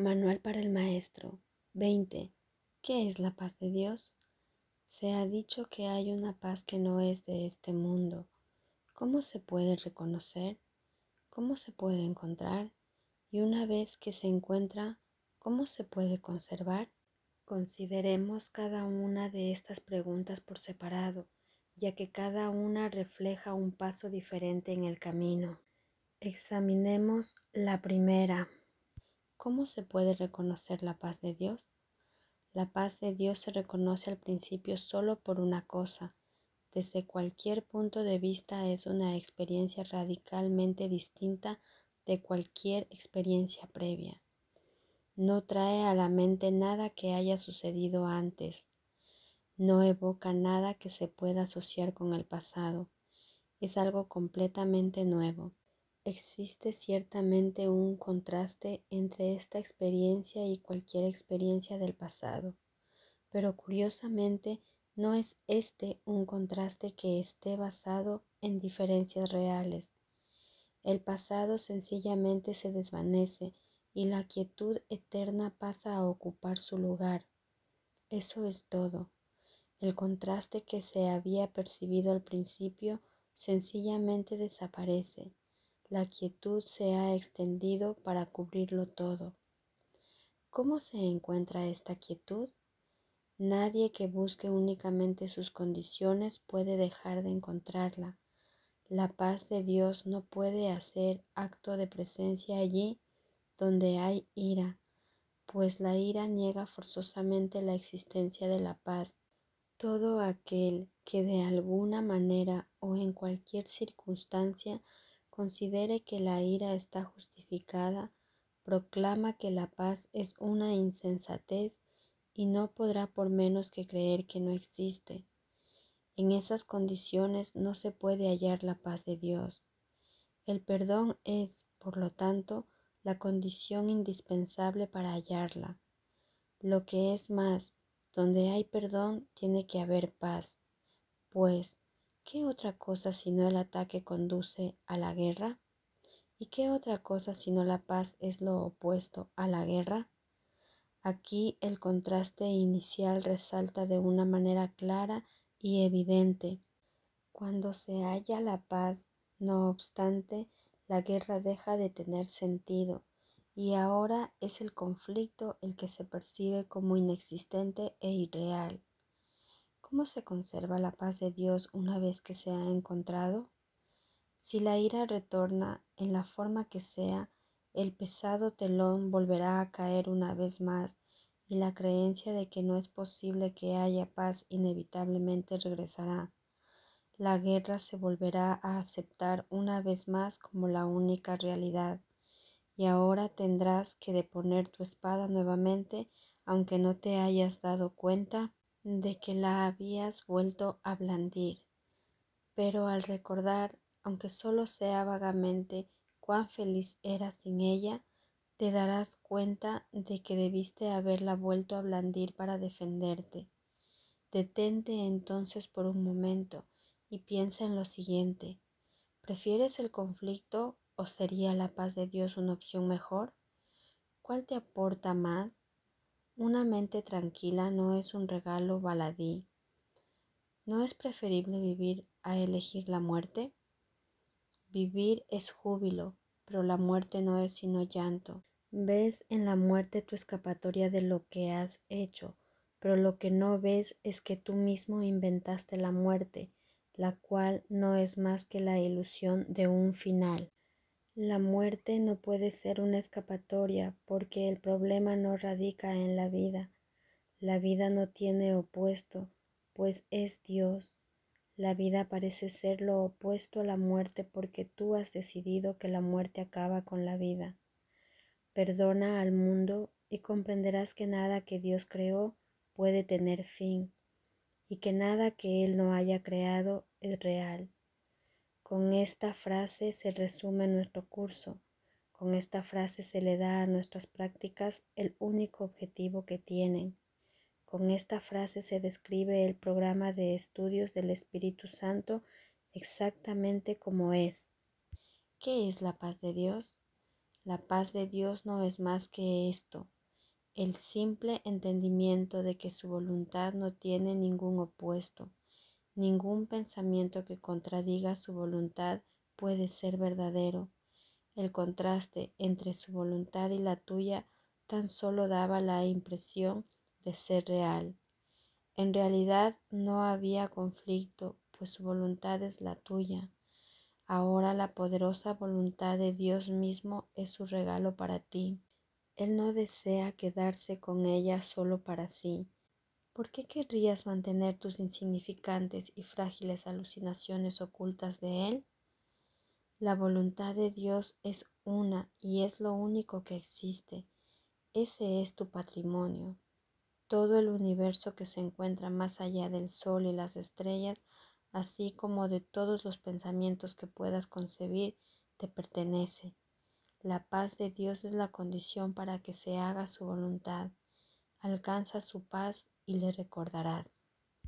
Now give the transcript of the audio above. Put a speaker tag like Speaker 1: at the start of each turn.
Speaker 1: Manual para el Maestro 20. ¿Qué es la paz de Dios? Se ha dicho que hay una paz que no es de este mundo. ¿Cómo se puede reconocer? ¿Cómo se puede encontrar? Y una vez que se encuentra, ¿cómo se puede conservar? Consideremos cada una de estas preguntas por separado, ya que cada una refleja un paso diferente en el camino. Examinemos la primera. ¿Cómo se puede reconocer la paz de Dios? La paz de Dios se reconoce al principio solo por una cosa. Desde cualquier punto de vista es una experiencia radicalmente distinta de cualquier experiencia previa. No trae a la mente nada que haya sucedido antes. No evoca nada que se pueda asociar con el pasado. Es algo completamente nuevo. Existe ciertamente un contraste entre esta experiencia y cualquier experiencia del pasado, pero curiosamente no es este un contraste que esté basado en diferencias reales. El pasado sencillamente se desvanece y la quietud eterna pasa a ocupar su lugar. Eso es todo. El contraste que se había percibido al principio sencillamente desaparece la quietud se ha extendido para cubrirlo todo. ¿Cómo se encuentra esta quietud? Nadie que busque únicamente sus condiciones puede dejar de encontrarla. La paz de Dios no puede hacer acto de presencia allí donde hay ira, pues la ira niega forzosamente la existencia de la paz. Todo aquel que de alguna manera o en cualquier circunstancia considere que la ira está justificada, proclama que la paz es una insensatez y no podrá por menos que creer que no existe. En esas condiciones no se puede hallar la paz de Dios. El perdón es, por lo tanto, la condición indispensable para hallarla. Lo que es más, donde hay perdón tiene que haber paz, pues ¿Qué otra cosa sino el ataque conduce a la guerra? ¿Y qué otra cosa sino la paz es lo opuesto a la guerra? Aquí el contraste inicial resalta de una manera clara y evidente. Cuando se halla la paz, no obstante, la guerra deja de tener sentido y ahora es el conflicto el que se percibe como inexistente e irreal. ¿Cómo se conserva la paz de Dios una vez que se ha encontrado? Si la ira retorna en la forma que sea, el pesado telón volverá a caer una vez más y la creencia de que no es posible que haya paz inevitablemente regresará. La guerra se volverá a aceptar una vez más como la única realidad y ahora tendrás que deponer tu espada nuevamente aunque no te hayas dado cuenta de que la habías vuelto a blandir, pero al recordar, aunque solo sea vagamente, cuán feliz eras sin ella, te darás cuenta de que debiste haberla vuelto a blandir para defenderte. Detente entonces por un momento y piensa en lo siguiente. ¿Prefieres el conflicto o sería la paz de Dios una opción mejor? ¿Cuál te aporta más? Una mente tranquila no es un regalo baladí. ¿No es preferible vivir a elegir la muerte? Vivir es júbilo, pero la muerte no es sino llanto. Ves en la muerte tu escapatoria de lo que has hecho, pero lo que no ves es que tú mismo inventaste la muerte, la cual no es más que la ilusión de un final. La muerte no puede ser una escapatoria porque el problema no radica en la vida. La vida no tiene opuesto, pues es Dios. La vida parece ser lo opuesto a la muerte porque tú has decidido que la muerte acaba con la vida. Perdona al mundo y comprenderás que nada que Dios creó puede tener fin y que nada que Él no haya creado es real. Con esta frase se resume nuestro curso. Con esta frase se le da a nuestras prácticas el único objetivo que tienen. Con esta frase se describe el programa de estudios del Espíritu Santo exactamente como es. ¿Qué es la paz de Dios? La paz de Dios no es más que esto, el simple entendimiento de que su voluntad no tiene ningún opuesto, ningún pensamiento que contradiga su voluntad puede ser verdadero. El contraste entre su voluntad y la tuya tan solo daba la impresión de ser real. En realidad no había conflicto, pues su voluntad es la tuya. Ahora la poderosa voluntad de Dios mismo es su regalo para ti. Él no desea quedarse con ella solo para sí. ¿Por qué querrías mantener tus insignificantes y frágiles alucinaciones ocultas de Él? La voluntad de Dios es una y es lo único que existe. Ese es tu patrimonio. Todo el universo que se encuentra más allá del sol y las estrellas así como de todos los pensamientos que puedas concebir, te pertenece. La paz de Dios es la condición para que se haga su voluntad. Alcanza su paz y le recordarás.